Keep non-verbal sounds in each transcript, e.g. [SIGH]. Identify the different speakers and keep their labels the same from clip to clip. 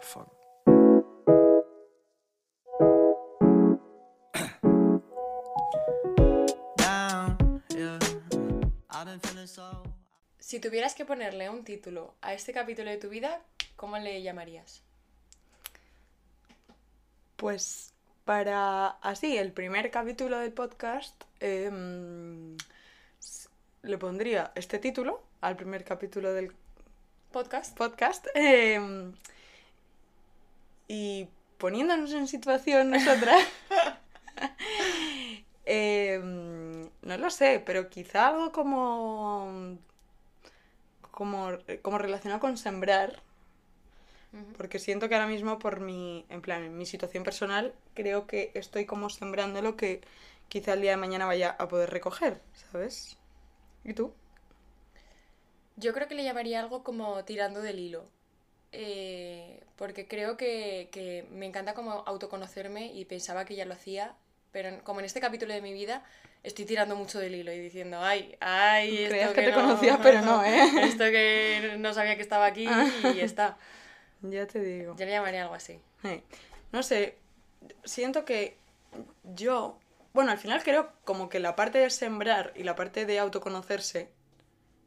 Speaker 1: Fuck. [COUGHS]
Speaker 2: Si tuvieras que ponerle un título a este capítulo de tu vida, ¿cómo le llamarías?
Speaker 3: Pues para así, el primer capítulo del podcast, em, le pondría este título al primer capítulo del
Speaker 2: ¿Podcast?
Speaker 3: podcast. em, y poniéndonos en situación nosotras. [LAUGHS] em, no lo sé, pero quizá algo como. Como, como relacionado con sembrar. Porque siento que ahora mismo, por mi, en plan, en mi situación personal, creo que estoy como sembrando lo que quizá el día de mañana vaya a poder recoger, ¿sabes? ¿Y tú?
Speaker 2: Yo creo que le llamaría algo como tirando del hilo. Eh, porque creo que, que me encanta como autoconocerme y pensaba que ya lo hacía, pero en- como en este capítulo de mi vida estoy tirando mucho del hilo y diciendo, ay, ay, esto
Speaker 3: Creías que te
Speaker 2: no-
Speaker 3: conocía, pero no, ¿eh? [LAUGHS]
Speaker 2: Esto que no sabía que estaba aquí y ya está. [LAUGHS]
Speaker 3: Ya te digo.
Speaker 2: Yo le llamaría algo así.
Speaker 3: No sé, siento que yo, bueno, al final creo como que la parte de sembrar y la parte de autoconocerse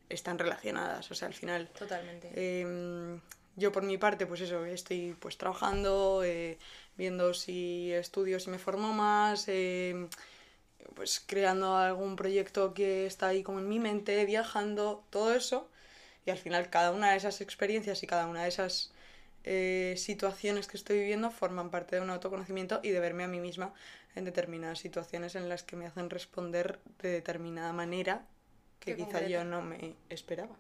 Speaker 3: están relacionadas, o sea, al final
Speaker 2: Totalmente.
Speaker 3: Em, yo por mi parte, pues eso, estoy pues trabajando, eh, viendo si estudio, si me formo más, em, pues creando algún proyecto que está ahí como en mi mente, viajando, todo eso. Y al final cada una de esas experiencias y cada una de esas eh, situaciones que estoy viviendo forman parte de un autoconocimiento y de verme a mí misma en determinadas situaciones en las que me hacen responder de determinada manera que
Speaker 2: Qué
Speaker 3: quizá
Speaker 2: concreto.
Speaker 3: yo no me esperaba.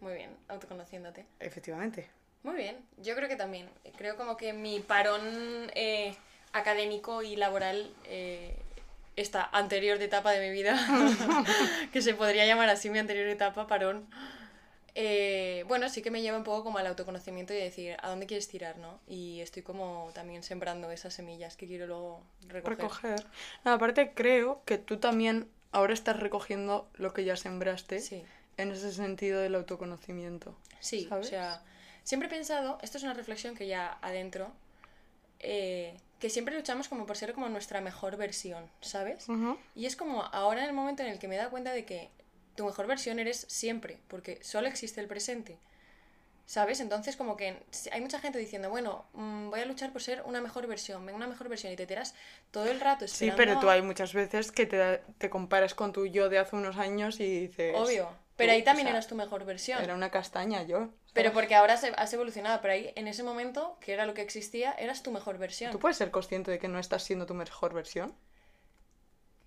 Speaker 2: Muy bien, autoconociéndote.
Speaker 3: Efectivamente.
Speaker 2: Muy bien, yo creo que también. Creo como que mi parón eh, académico y laboral, eh, esta anterior etapa de mi vida, [LAUGHS] que se podría llamar así mi anterior etapa, parón, eh, bueno, sí que me lleva un poco como al autoconocimiento y decir a dónde quieres tirar, ¿no? Y estoy como también sembrando esas semillas que quiero luego recoger.
Speaker 3: recoger. No, aparte creo que tú también ahora estás recogiendo lo que ya sembraste
Speaker 2: Sí.
Speaker 3: En ese sentido del autoconocimiento.
Speaker 2: Sí,
Speaker 3: ¿sabes?
Speaker 2: o sea, siempre he pensado, esto es una reflexión que ya adentro, eh, que siempre luchamos como por ser como nuestra mejor versión, ¿sabes?
Speaker 3: Ujú.
Speaker 2: Y es como ahora en el momento en el que me da cuenta de que tu mejor versión eres siempre, porque solo existe el presente. ¿Sabes? Entonces como que hay mucha gente diciendo, bueno, mm, voy a luchar por ser una mejor versión, venga una mejor versión y te tiras todo el rato
Speaker 3: Sí,
Speaker 2: esperando
Speaker 3: pero tú hay muchas veces que te, te comparas con tu yo de hace unos años y dices...
Speaker 2: Obvio, pero ahí también
Speaker 3: o sea,
Speaker 2: eras tu mejor versión.
Speaker 3: Era una castaña yo.
Speaker 2: Pero porque ahora se- has evolucionado, pero ahí en ese momento, que era lo que existía, eras tu mejor versión.
Speaker 3: ¿Tú puedes ser consciente de que no estás siendo tu mejor versión?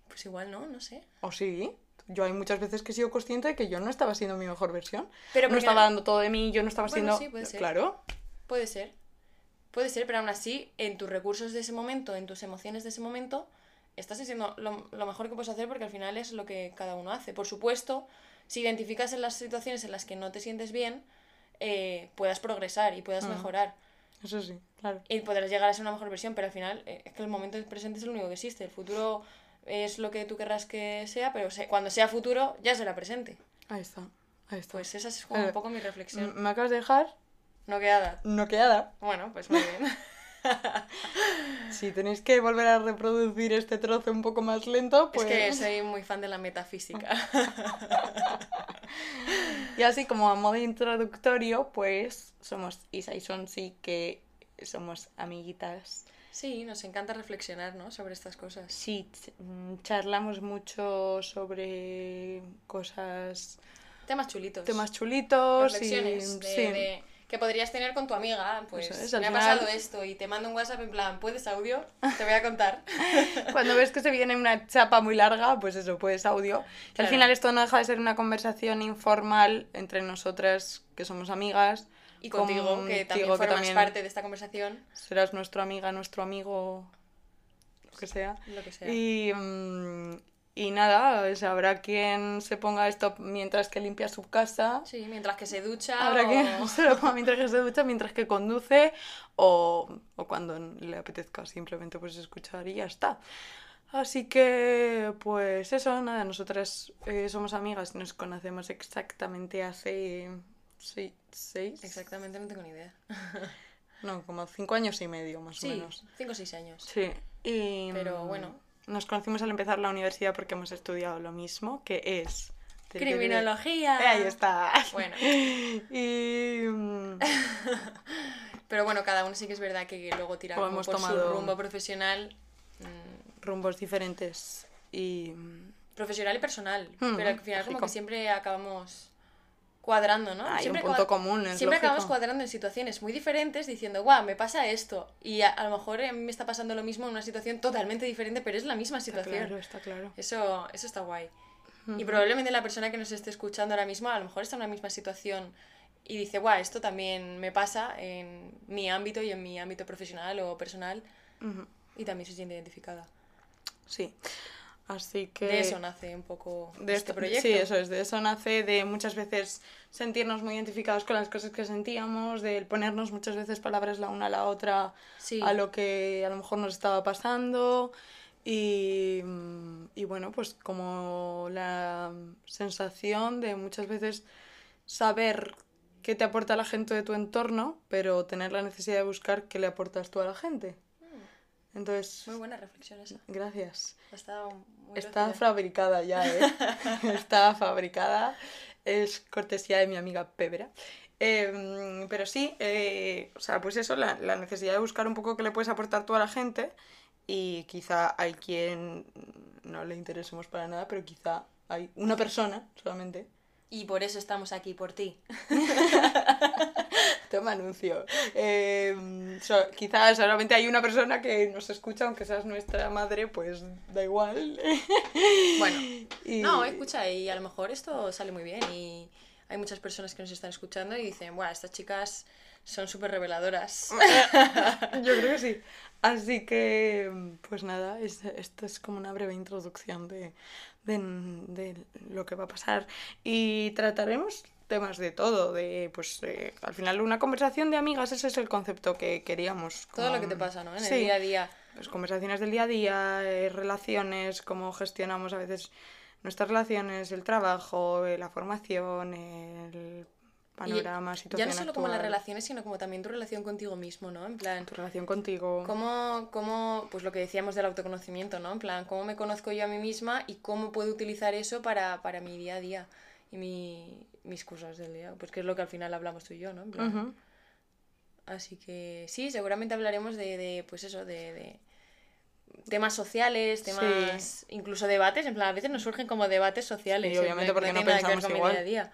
Speaker 2: Pues igual no, no sé.
Speaker 3: ¿O sí? Yo hay muchas veces que he sido consciente de que yo no estaba siendo mi mejor versión.
Speaker 2: Pero
Speaker 3: no estaba dando todo de mí, yo no estaba
Speaker 2: Bueno,
Speaker 3: siendo...
Speaker 2: sí, puede ser.
Speaker 3: Claro.
Speaker 2: Puede ser. Puede ser, pero aún así, en tus recursos de ese momento, en tus emociones de ese momento, estás haciendo lo, lo mejor que puedes hacer porque al final es lo que cada uno hace. Por supuesto, si identificas en las situaciones en las que no te sientes bien, eh, puedas progresar y puedas
Speaker 3: Mm.
Speaker 2: mejorar.
Speaker 3: Eso sí, claro.
Speaker 2: Y podrás llegar a ser una mejor versión, pero al final eh, es que el momento presente es el único que existe. El futuro es lo que tú querrás que sea, pero se- cuando sea futuro ya será presente.
Speaker 3: Ahí está. Ahí está.
Speaker 2: Pues esa es como
Speaker 3: Eh,
Speaker 2: un poco mi reflexión.
Speaker 3: Me acabas de dejar
Speaker 2: No queda.
Speaker 3: noqueada.
Speaker 2: Bueno, pues muy bien. [LAUGHS]
Speaker 3: Si tenéis que volver a reproducir este trozo un poco más lento, pues...
Speaker 2: Es que [LAUGHS] soy muy fan de la metafísica. [LAUGHS]
Speaker 3: Y así como a modo introductorio, pues somos Isa y Sonsi, que somos amiguitas.
Speaker 2: Sí, nos encanta reflexionar, ¿no? Sobre estas cosas.
Speaker 3: Sí, mm, charlamos mucho sobre cosas,
Speaker 2: Temas chulitos.
Speaker 3: temas chulitos
Speaker 2: Reflexiones
Speaker 3: y...
Speaker 2: de,
Speaker 3: sí.
Speaker 2: de- que podrías tener con tu amiga. Pues
Speaker 3: Eso es,
Speaker 2: me ha pasado esto y te mando un WhatsApp en plan, ¿puedes audio? Te voy a contar. [LAUGHS]
Speaker 3: Cuando ves que se viene una chapa muy larga, pues eso, pues audio.
Speaker 2: Claro.
Speaker 3: al final esto no deja de ser una conversación informal entre nosotras, que somos amigas.
Speaker 2: Y contigo, que también formas
Speaker 3: también
Speaker 2: parte de esta conversación,
Speaker 3: Serás nuestra amiga, nuestro amigo, lo que sea.
Speaker 2: lo que sea.
Speaker 3: Y, mm, y nada, o sea, habrá quien se ponga esto mientras que limpia su casa.
Speaker 2: Sí, mientras que se ducha
Speaker 3: Habrá
Speaker 2: o-
Speaker 3: quien se lo ponga mientras que se ducha, mientras que conduce o, o cuando le apetezca simplemente pues escuchar y ya está. Así que, pues eso, nada, nosotras eh, somos amigas, nos conocemos exactamente hace seis, seis,
Speaker 2: Exactamente, no tengo ni idea. [LAUGHS]
Speaker 3: No, como cinco años y medio más
Speaker 2: Sí,
Speaker 3: o menos.
Speaker 2: cinco o seis años.
Speaker 3: Sí. Y,
Speaker 2: Pero bueno.
Speaker 3: Nos conocimos al empezar la universidad porque hemos estudiado lo mismo, que es...
Speaker 2: Criminología.
Speaker 3: Eh, Ahí está.
Speaker 2: Bueno, [LAUGHS]
Speaker 3: Y... mm,
Speaker 2: pero bueno, cada uno sí que es verdad que luego tira como
Speaker 3: hemos
Speaker 2: por
Speaker 3: tomado-
Speaker 2: su rumbo profesional. mm,
Speaker 3: rumbos diferentes y... mm,
Speaker 2: profesional y personal.
Speaker 3: Mm,
Speaker 2: pero al final como que siempre acabamos cuadrando, ¿no?
Speaker 3: Hay un
Speaker 2: siempre
Speaker 3: punto
Speaker 2: acaba-
Speaker 3: común, es
Speaker 2: Siempre
Speaker 3: lógico.
Speaker 2: acabamos cuadrando en situaciones muy diferentes diciendo, guau, me pasa esto. Y a, a lo mejor a mí me está pasando lo mismo en una situación totalmente diferente, pero es la misma
Speaker 3: Está
Speaker 2: situación.
Speaker 3: claro, está claro.
Speaker 2: Eso, eso está guay. Y probablemente la persona que nos esté escuchando ahora mismo a lo mejor está en una misma situación y dice, guau, esto también me pasa en mi ámbito y en mi ámbito profesional o personal
Speaker 3: Ujú,
Speaker 2: y también se siente identificada.
Speaker 3: Sí. Así que...
Speaker 2: De eso nace un poco
Speaker 3: de
Speaker 2: este
Speaker 3: esto,
Speaker 2: proyecto.
Speaker 3: Sí, eso es, de eso nace de muchas veces sentirnos muy identificados con las cosas que sentíamos, de ponernos muchas veces palabras la una a la otra
Speaker 2: Sí.
Speaker 3: a lo que a lo mejor nos estaba pasando y, mm, y bueno, pues como la sensación de muchas veces saber qué te aporta la gente de tu entorno, pero tener la necesidad de buscar qué le aportas tú a la gente. Entonces.
Speaker 2: Muy buena reflexión esa.
Speaker 3: gracias.
Speaker 2: Estado muy
Speaker 3: Está fabricada ya, ¿eh? [LAUGHS] Está fabricada. Es cortesía de mi amiga Pebera. Em, pero sí, eh, o sea, pues eso, la, la necesidad de buscar un poco qué le puedes aportar tú a la gente. Y quizá hay quien no le interesemos para nada, pero quizá hay una persona solamente.
Speaker 2: Y por eso estamos aquí, por ti. [LAUGHS]
Speaker 3: Toma anuncio. Em, so- quizá solamente hay una persona que nos escucha, aunque seas nuestra madre, pues da igual. [LAUGHS]
Speaker 2: Bueno,
Speaker 3: Y-
Speaker 2: no, escucha, y a lo mejor esto sale muy bien y hay muchas personas que nos están escuchando y dicen, bueno, estas chicas son súper reveladoras. [LAUGHS]
Speaker 3: Yo creo que sí. Así que, pues nada, es- esto es como una breve introducción de, de, de lo que va a pasar. Y trataremos temas de todo, de, pues, eh, al final una conversación de amigas, ese es el concepto que queríamos.
Speaker 2: Todo lo que te pasa, ¿no? En
Speaker 3: Sí,
Speaker 2: el día a día.
Speaker 3: Pues conversaciones del día a día, eh, relaciones, cómo gestionamos a veces nuestras relaciones, el trabajo, eh, la formación, el
Speaker 2: Y
Speaker 3: panorama,
Speaker 2: ya
Speaker 3: situación
Speaker 2: no solo como las relaciones, sino como también tu relación contigo mismo, ¿no? En plan,
Speaker 3: tu relación contigo.
Speaker 2: cómo, cómo, pues lo que decíamos del autoconocimiento, ¿no? En plan, cómo me conozco yo a mí misma y cómo puedo utilizar eso para, para mi día a día y mi, mis cosas del día. Pues que es lo que al final hablamos tú y yo, ¿no? En plan,
Speaker 3: Ujú.
Speaker 2: Así que sí, seguramente hablaremos de, de, pues eso, de, de temas sociales, temas, incluso debates, en plan, a veces nos surgen como debates sociales.
Speaker 3: Sí,
Speaker 2: en
Speaker 3: obviamente, porque no
Speaker 2: ver
Speaker 3: pensamos igual.
Speaker 2: día a día.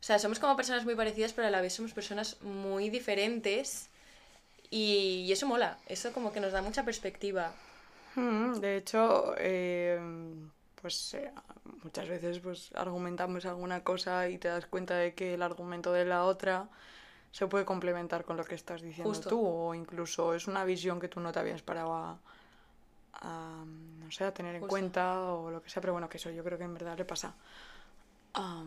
Speaker 2: O sea, somos como personas muy parecidas, pero a la vez somos personas muy diferentes y, y eso mola, eso como que nos da mucha perspectiva.
Speaker 3: Mm, De hecho, eh, pues eh, muchas veces pues argumentamos alguna cosa y te das cuenta de que el argumento de la otra se puede complementar con lo que estás diciendo
Speaker 2: Justo.
Speaker 3: tú o incluso es una visión que tú no te habías parado a, a, no sé, a tener en cuenta o lo que sea, pero bueno, que eso yo creo que en verdad le pasa a,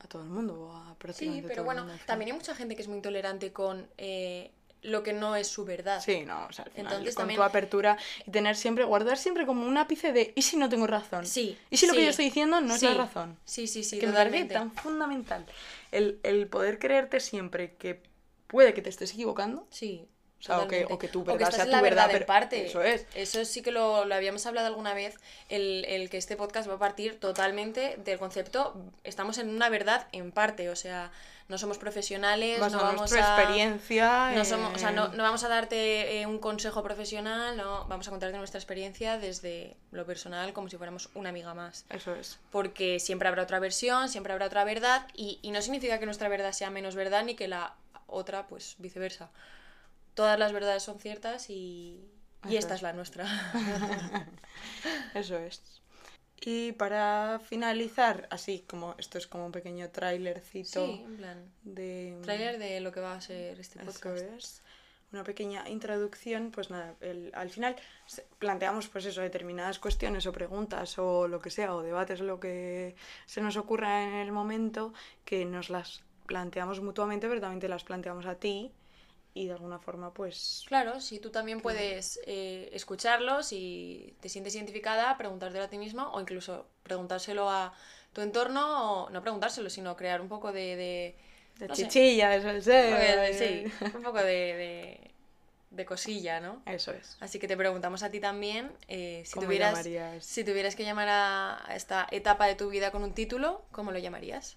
Speaker 3: a todo el mundo, a
Speaker 2: Sí,
Speaker 3: prácticamente
Speaker 2: pero
Speaker 3: todo el
Speaker 2: bueno,
Speaker 3: mundo,
Speaker 2: también hay mucha gente que es muy intolerante con eh, lo que no es su verdad.
Speaker 3: Sí, no, o sea, al final,
Speaker 2: Entonces
Speaker 3: con
Speaker 2: también-
Speaker 3: tu apertura y tener siempre, guardar siempre como un ápice de ¿y si no tengo razón?
Speaker 2: Sí,
Speaker 3: ¿Y si lo que yo estoy diciendo no es la razón?
Speaker 2: Sí, sí, sí,
Speaker 3: que me parece
Speaker 2: totalmente.
Speaker 3: tan fundamental el, el poder creerte siempre que puede que te estés equivocando.
Speaker 2: Sí.
Speaker 3: O sea, o que- o que tu
Speaker 2: O
Speaker 3: verdad
Speaker 2: estás
Speaker 3: sea
Speaker 2: en
Speaker 3: tu
Speaker 2: la
Speaker 3: verdad,
Speaker 2: en parte.
Speaker 3: eso es.
Speaker 2: Eso sí que lo, lo habíamos hablado alguna vez, el, el que este podcast va a partir totalmente del concepto, estamos en una verdad en parte, o sea, no somos profesionales,
Speaker 3: Vas
Speaker 2: no
Speaker 3: a
Speaker 2: vamos
Speaker 3: nuestra
Speaker 2: a...
Speaker 3: experiencia.
Speaker 2: No, somos, o sea, no,
Speaker 3: eh,
Speaker 2: no vamos a darte eh, un consejo profesional, no, vamos a contarte nuestra experiencia desde lo personal como si fuéramos una amiga más.
Speaker 3: Eso es.
Speaker 2: Porque siempre habrá otra versión, siempre habrá otra verdad y, y no significa que nuestra verdad sea menos verdad ni que la otra, pues viceversa. Todas las verdades son ciertas y, y esta
Speaker 3: es.
Speaker 2: la nuestra. [LAUGHS]
Speaker 3: Eso es. Y para finalizar, así como esto es como un pequeño tráilercito
Speaker 2: sí, en plan.
Speaker 3: de...
Speaker 2: Trailer de lo que va a ser este
Speaker 3: Eso
Speaker 2: podcast.
Speaker 3: es. Una pequeña introducción, pues nada, el- al final planteamos pues eso, determinadas cuestiones o preguntas o lo que sea, o debates, lo que se nos ocurra en el momento, que nos las planteamos mutuamente, pero también te las planteamos a ti y de alguna forma pues...
Speaker 2: Claro, si tú también puedes eh, escucharlos y te sientes identificada, preguntártelo a ti misma o incluso preguntárselo a tu entorno, o no preguntárselo, sino crear un poco de, de,
Speaker 3: De
Speaker 2: No sé.
Speaker 3: chichilla, eso es.
Speaker 2: Un poco de- sí, un poco de, de, cosilla, ¿no?
Speaker 3: Eso es.
Speaker 2: Así que te preguntamos a ti también eh, si,
Speaker 3: ¿Cómo
Speaker 2: tuvieras,
Speaker 3: llamarías?
Speaker 2: si tuvieras que llamar a esta etapa de tu vida con un título, ¿cómo lo llamarías?